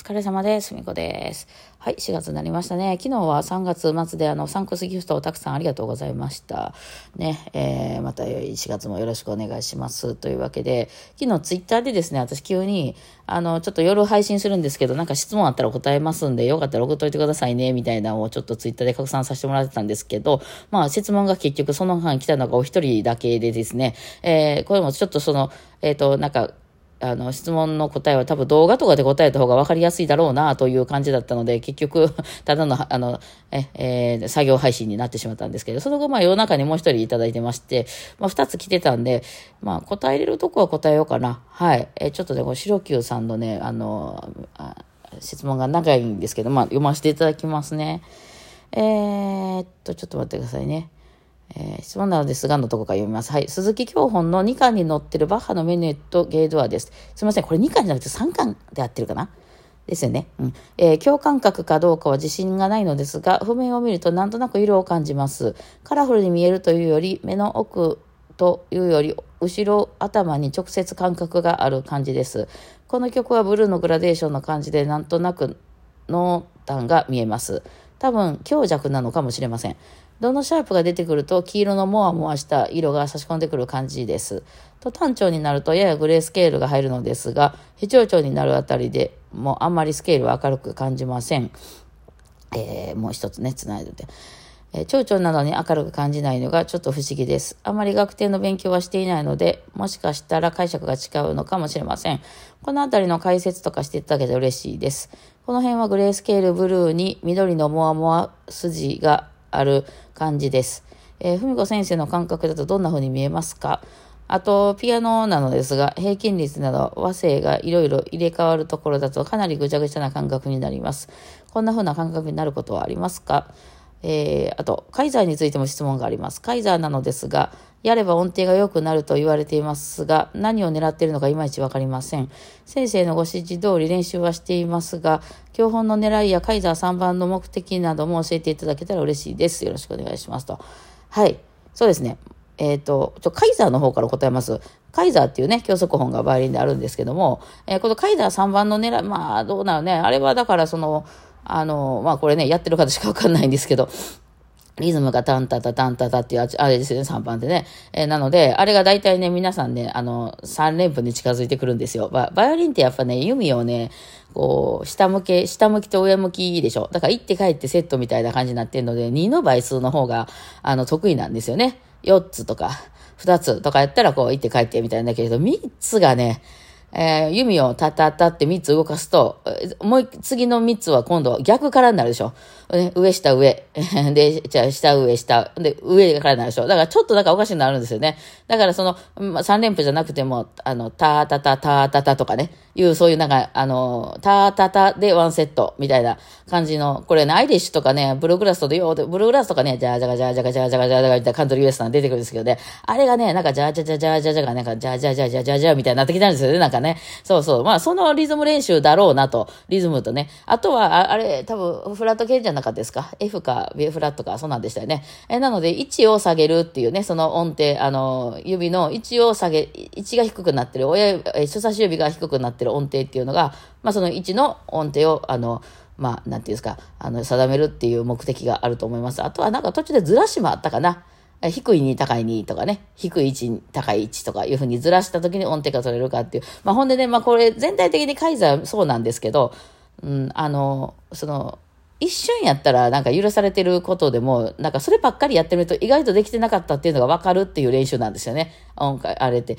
疲れ様です。みこです。はい、4月になりましたね。昨日は3月末であの、サンクスギフトをたくさんありがとうございました。ね、えー、また4月もよろしくお願いします。というわけで、昨日ツイッターでですね、私急に、あの、ちょっと夜配信するんですけど、なんか質問あったら答えますんで、よかったら送っといてくださいね、みたいなのをちょっとツイッターで拡散させてもらってたんですけど、まあ質問が結局その間来たのがお一人だけでですね、えー、これもちょっとその、えっ、と、なんか、あの、質問の答えは多分動画とかで答えた方が分かりやすいだろうなという感じだったので、結局、ただの、あの、え、えー作業配信になってしまったんですけど、その後、まあ、夜中にもう一人いただいてまして、まあ、二つ来てたんで、まあ、答えれるとこは答えようかな。はい。え、ちょっとね、この白球さんのね、あの、あ質問が長いんですけど、まあ、読ませていただきますね。えーっと、ちょっと待ってくださいね。えー質問なのですがのとこから読みます。はい。鈴木教本の2巻に載ってるバッハのメヌエットゲードアです。すみません。これ2巻じゃなくて3巻で合ってるかな？ですよね。うん。えー共感覚かどうかは自信がないのですが、譜面を見るとなんとなく色を感じます。カラフルに見えるというより、目の奥というより、後ろ頭に直接感覚がある感じです。この曲はブルーのグラデーションの感じで、なんとなく濃淡が見えます。多分強弱なのかもしれません。どのシャープが出てくると黄色のモワモワした色が差し込んでくる感じです。と単調になるとややグレースケールが入るのですが、非長調になるあたりでもあんまりスケールは明るく感じません。えーもう一つね、つないでて。えー長調なのに明るく感じないのがちょっと不思議です。あまり学生の勉強はしていないので、もしかしたら解釈が違うのかもしれません。このあたりの解説とかしていただけて嬉しいです。この辺はグレースケールブルーに緑のモワモワ筋がある感じです。えー、文子先生の感覚だとどんな風に見えますか？あと、ピアノなのですが、平均率など和声がいろいろ入れ替わるところだとかなりぐちゃぐちゃな感覚になります。こんな風な感覚になることはありますか？えーあと、カイザーについても質問があります。カイザーなのですが、やれば音程が良くなると言われていますが、何を狙っているのかいまいちわかりません。先生のご指示通り練習はしていますが、教本の狙いやカイザー3番の目的なども教えていただけたら嬉しいです。よろしくお願いしますと。はい。そうですね。えっ、と、ちょ、カイザーの方から答えます。カイザーっていうね、教則本がバイオリンであるんですけども、えーこのカイザー3番の狙い、まあ、どうなるね。あれはだからその、あの、まあこれね、やってる方しかわかんないんですけど、リズムがタンタタタンタタっていうあれですよね、3番でね。えーなので、あれが大体ね、皆さんね、あの、3連符に近づいてくるんですよ。ババイオリンってやっぱね、弓をね、こう、下向け、下向きと上向きでしょ。だから行って帰ってセットみたいな感じになってるので、2の倍数の方が、あの、得意なんですよね。4つとか、2つとかやったらこう、行って帰ってみたいなんだけれど、3つがね、えー弓をタタタって3つ動かすと、えーもう次の3つは今度逆からになるでしょ。ね上下上。で、じゃあ下上下。で、上からになるでしょ。だからちょっとなんかおかしくなるんですよね。だからその、まあ、3連符じゃなくても、あの、タタタタタタとかね、いうそういうなんか、あの、タタタでワンセットみたいな感じの、これね、アイリッシュとかね、ブルーグラスとでよう、ブルーグラスとかね、じゃじゃがじゃじゃがじゃじゃがじゃじゃがみたいなカントリーウエスタン出てくるんですけどね、あれがね、なんかじゃじゃじゃじゃじゃじゃがなんかじゃじゃじゃじゃじゃじゃみたいになってきたんですよね、なんかね。そうそう。まあ、そのリズム練習だろうなと、リズムとね。あとは、あれ、多分、フラット系じゃなかったですか ?F か、B フラットか、そうなんでしたよね。えなので、位置を下げるっていうね、その音程、あの、指の位置を下げ、位置が低くなってる、親、人差し指が低くなってる音程っていうのが、まあ、その位置の音程を、あの、まあ、なんていうんですか、あの、定めるっていう目的があると思います。あとは、なんか途中でずらしもあったかな。低いに高いにとかね、低い位置に高い位置とかいうふうにずらした時に音程が取れるかっていう。まあほんでね、まあこれ全体的にカイザーそうなんですけど、うん、あの、その、一瞬やったらなんか許されてることでも、なんかそればっかりやってみると意外とできてなかったっていうのが分かるっていう練習なんですよね。音階、あれって。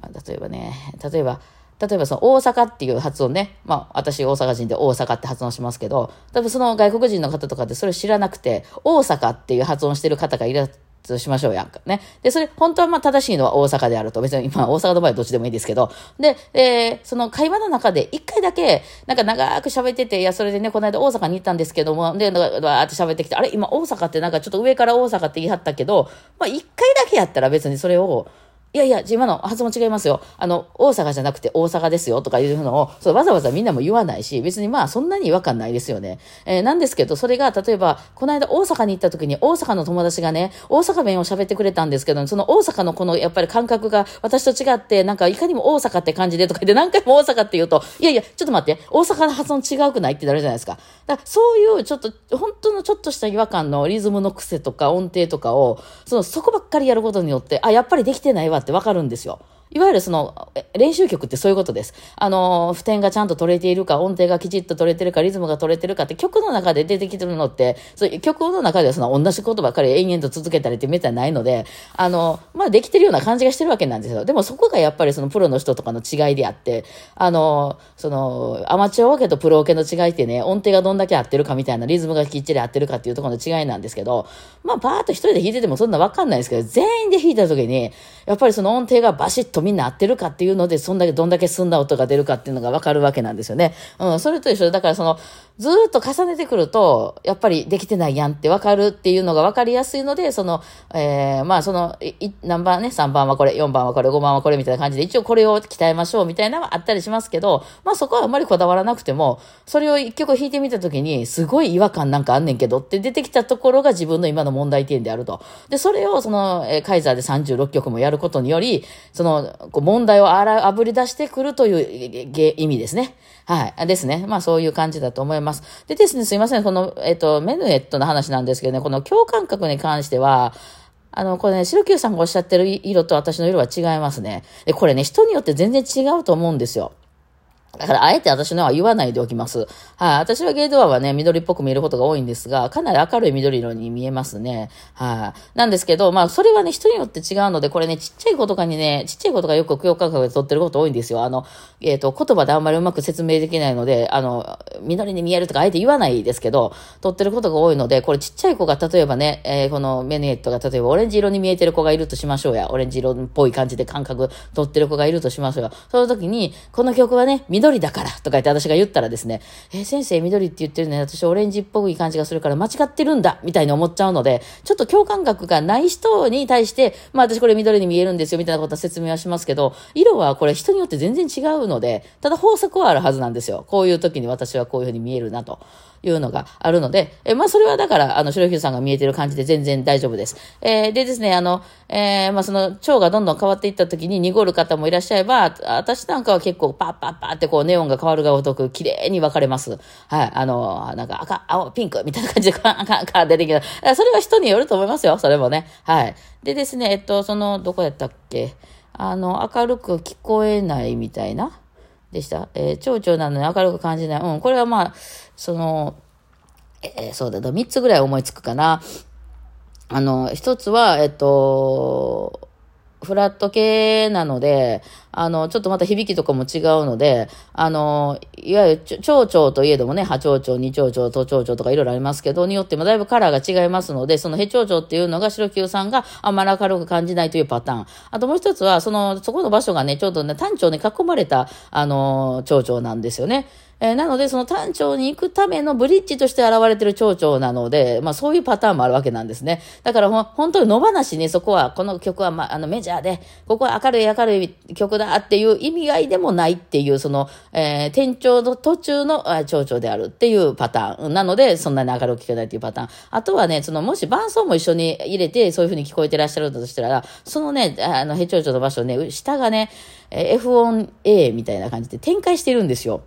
まあ例えばね、例えば、例えばその大阪っていう発音ね。まあ私大阪人で大阪って発音しますけど、多分その外国人の方とかってそれ知らなくて、大阪っていう発音してる方がいらっとしましょうやんかね。で、それ、本当はまあ正しいのは大阪であると。別に、まあ大阪の場合はどっちでもいいですけど。で、えーその会話の中で一回だけ、なんか長く喋ってて、いや、それでね、この間大阪に行ったんですけども、で、わーって喋ってきて、あれ、今大阪ってなんかちょっと上から大阪って言い張ったけど、まあ一回だけやったら別にそれを、いやいや、今の発音違いますよ。あの、大阪じゃなくて大阪ですよとかいうのを、そわざわざみんなも言わないし、別にまあそんなに違和感ないですよね。えー、なんですけど、それが例えば、この間大阪に行った時に大阪の友達がね、大阪弁を喋ってくれたんですけど、その大阪のこのやっぱり感覚が私と違って、なんかいかにも大阪って感じでとか言って何回も大阪って言うと、いやいや、ちょっと待って、大阪の発音違うくないってなるじゃないですか。だからそういうちょっと、本当のちょっとした違和感のリズムの癖とか音程とかを、その、そこばっかりやることによって、あ、やっぱりできてないわってわかるんですよ。いわゆるその、練習曲ってそういうことです。あの、普天がちゃんと取れているか、音程がきちっと取れてるか、リズムが取れてるかって曲の中で出てきてるのって、そういう曲の中ではその同じことばっかり延々と続けたりってめったにないので、あの、まあできてるような感じがしてるわけなんですよ。でもそこがやっぱりそのプロの人とかの違いであって、あの、その、アマチュアオケとプロオケの違いってね、音程がどんだけ合ってるかみたいな、リズムがきっちり合ってるかっていうところの違いなんですけど、まあパーッと一人で弾いててもそんなわかんないですけど、全員で弾いた時に、やっぱりその音程がバシッとみんな合ってるかっていうので、そんだけ、どんだけ澄んだ音が出るかっていうのがわかるわけなんですよね。うん、それと一緒で、だからその、ずっと重ねてくると、やっぱりできてないやんってわかるっていうのがわかりやすいので、その、えー、まあその、い何番ね、3番はこれ、4番はこれ、5番はこれみたいな感じで、一応これを鍛えましょうみたいなのはあったりしますけど、まあそこはあんまりこだわらなくても、それを一曲弾いてみたときに、すごい違和感なんかあんねんけどって出てきたところが自分の今の問題点であると。で、それをその、えー、カイザーで36曲もやることにより、その、こう問題をあら、あぶり出してくるという意味ですね。はい。ですね。まあそういう感じだと思います。でですね、すいません。この、えっと、メヌエットの話なんですけどね、この共感覚に関しては、あの、これね、白球さんがおっしゃってる色と私の色は違いますね。で、これね、人によって全然違うと思うんですよ。だから、あえて私のは言わないでおきます。はい、私はゲートアはね、緑っぽく見えることが多いんですが、かなり明るい緑色に見えますね。はい、なんですけど、まあ、それはね、人によって違うので、これね、ちっちゃい子とかにね、ちっちゃい子とかよく共感覚で撮ってること多いんですよ。あの、えっ、ー、と、言葉であんまりうまく説明できないので、あの、緑に見えるとかあえて言わないですけど、撮ってることが多いので、これちっちゃい子が例えばね、えー、このメネットが例えばオレンジ色に見えてる子がいるとしましょうや。オレンジ色っぽい感じで感覚撮ってる子がいるとしましょうよ。その時に、この曲はね、緑緑だからとか言って私が言ったらですね、えー、先生緑って言ってるね、私オレンジっぽい感じがするから間違ってるんだみたいに思っちゃうので、ちょっと共感覚がない人に対して、まあ私これ緑に見えるんですよみたいなことは説明はしますけど、色はこれ人によって全然違うので、ただ法則はあるはずなんですよ。こういう時に私はこういうふうに見えるなと。いうのがあるので、えまあ、それはだから、あの、白ひさんが見えてる感じで全然大丈夫です。えー、でですね、あの、えー、まあ、その、腸がどんどん変わっていった時に濁る方もいらっしゃれば、私なんかは結構パッパッパってこう、ネオンが変わるがごとく綺麗に分かれます。はい。あの、なんか赤、青、ピンクみたいな感じで 赤、赤出てきた。それは人によると思いますよ。それもね。はい。でですね、えっと、その、どこやったっけ？あの、明るく聞こえないみたいな。でした。えー、蝶々なのに明るく感じない。うん、これはまあ、その、えー、そうだ、3つぐらい思いつくかな。あの、一つは、えっと、フラット系なので、あの、ちょっとまた響きとかも違うので、あの、いわゆる蝶々といえどもね、波蝶々、二蝶々、都蝶々とかいろいろありますけど、によってもだいぶカラーが違いますので、そのヘ蝶々っていうのが白球さんがあんまり明るく感じないというパターン。あともう一つは、その、そこの場所がね、ちょうどね、単調に囲まれた、あの、蝶々なんですよね。えー、なので、その単調に行くためのブリッジとして現れてる蝶々なので、まあそういうパターンもあるわけなんですね。だからほ、本当に野放しにそこは、この曲は、まあ、あのメジャーで、ここは明るい明るい曲だっていう意味合いでもないっていう、その、えー、転調の途中の蝶々であるっていうパターン。なので、そんなに明るく聴けないっていうパターン。あとはね、その、もし伴奏も一緒に入れて、そういう風に聞こえてらっしゃるんだとしたら、そのね、あの、ヘチョウチョの場所ね、下がね、F 音 A みたいな感じで展開してるんですよ。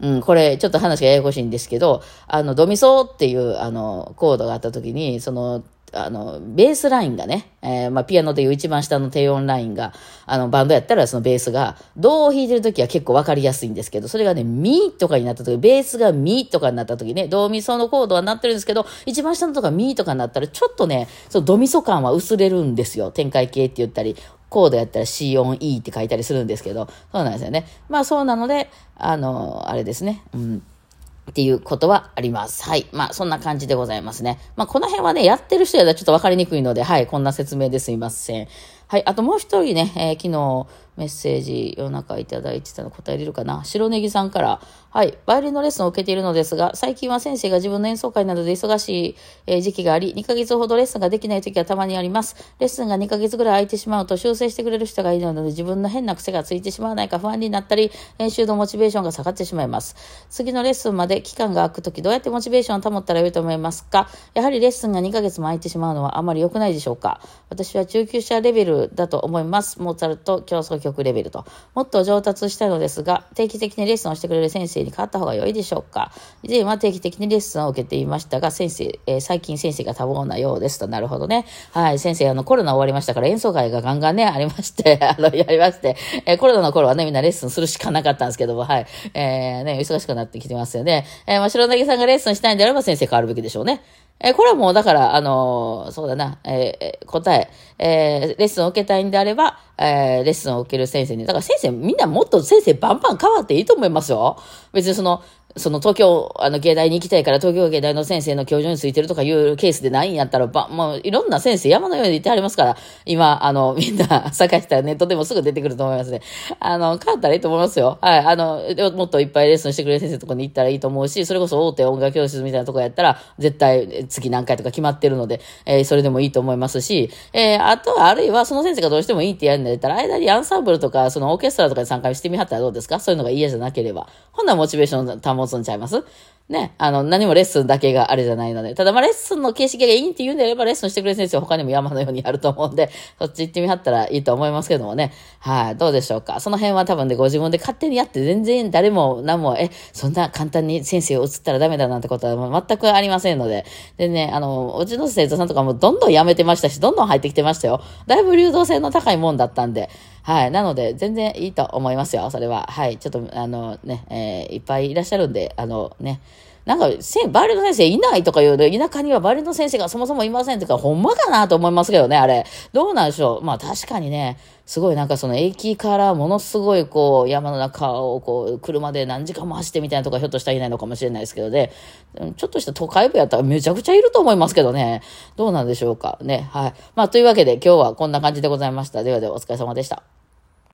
うん、これ、ちょっと話がややこしいんですけど、あの、ドミソっていう、あの、コードがあった時に、その、あの、ベースラインがね、えー、まあ、ピアノでいう一番下の低音ラインが、あの、バンドやったらそのベースが、どう弾いてる時は結構わかりやすいんですけど、それがね、ミとかになった時、ベースがミとかになった時ね、ドミソのコードはなってるんですけど、一番下のとかミとかになったら、ちょっとね、そのドミソ感は薄れるんですよ。展開系って言ったり、コードやったら C 音 E って書いたりするんですけど、そうなんですよね。まあそうなので、あの、あれですね。うん。っていうことはあります。はい。まあ、そんな感じでございますね。まあ、この辺はね、やってる人やったらちょっとわかりにくいので、はい、こんな説明ですいません。はい。あともう一人ね、えー、昨日メッセージ夜中いただいてたの答えれるかな白ネギさんから、はい。バイオリンのレッスンを受けているのですが、最近は先生が自分の演奏会などで忙しい、えー、時期があり、2ヶ月ほどレッスンができない時はたまにあります。レッスンが2ヶ月ぐらい空いてしまうと修正してくれる人がいるので、自分の変な癖がついてしまわないか不安になったり、練習のモチベーションが下がってしまいます。次のレッスンまで期間が空く時、どうやってモチベーションを保ったらよいと思いますか？やはりレッスンが2ヶ月も空いてしまうのはあまり良くないでしょうか？私は中級者レベルだと思います。モーツァルト競争曲レベルと。もっと上達したいのですが、定期的にレッスンをしてくれる先生に変わった方が良いでしょうか以前は定期的にレッスンを受けていましたが、先生、えー、最近先生が多忙なようですと。なるほどね。はい、先生、あの、コロナ終わりましたから演奏会がガンガンね、ありまして、あの、やりまして、えー、コロナの頃はね、みんなレッスンするしかなかったんですけども、はい、えー、ね、忙しくなってきてますよね。えー、まあ、白柳さんがレッスンしたいんであれば先生変わるべきでしょうね。えこれはもうだから、あのー、そうだな、えー、答え、え、レッスンを受けたいんであれば、え、レッスンを受ける先生に。だから先生、みんなもっと先生バンバン変わっていいと思いますよ。別にその、その東京、あの、芸大に行きたいから東京芸大の先生の教授についてるとかいうケースでないんやったら、ば、もういろんな先生山のように言ってはりますから、今、あの、みんな探したらネットでもすぐ出てくると思いますね。あの、変わったらいいと思いますよ。はい。あの、もっといっぱいレッスンしてくれる先生とこに行ったらいいと思うし、それこそ大手音楽教室みたいなとこやったら、絶対月何回とか決まってるので、えー、それでもいいと思いますし、えー、あとは、あるいはその先生がどうしてもいいってやるんだったら、間にアンサンブルとか、そのオーケストラとかで参加してみはったらどうですか？そういうのが嫌じゃなければ。ほんならモチベーション保持つんちゃいます？ね、あの、何もレッスンだけがあれじゃないので。ただ、まあ、レッスンの形式がいいって言うんであれば、レッスンしてくれる先生は他にも山のようにあると思うんで、そっち行ってみはったらいいと思いますけどもね。はい、どうでしょうか？その辺は多分ね、ご自分で勝手にやって、全然誰も何も、え、そんな簡単に先生を移ったらダメだなんてことは全くありませんので。でね、あの、うちの生徒さんとかもどんどん辞めてましたし、どんどん入ってきてましたよ。だいぶ流動性の高いもんだったんで。はい。なので、全然いいと思いますよ。それは。はい。ちょっと、あのね、えー、いっぱいいらっしゃるんで、あのね、なんか、バイオリンの先生いないとか言うで、田舎にはバイオリンの先生がそもそもいませんってか、ほんまかなと思いますけどね、あれ。どうなんでしょう。まあ確かにね、すごいなんかその駅からものすごいこう山の中をこう車で何時間も走ってみたいなとかひょっとしたらいないのかもしれないですけどね、ちょっとした都会部やったらめちゃくちゃいると思いますけどね。どうなんでしょうかね。はい。まあというわけで今日はこんな感じでございました。ではではお疲れ様でした。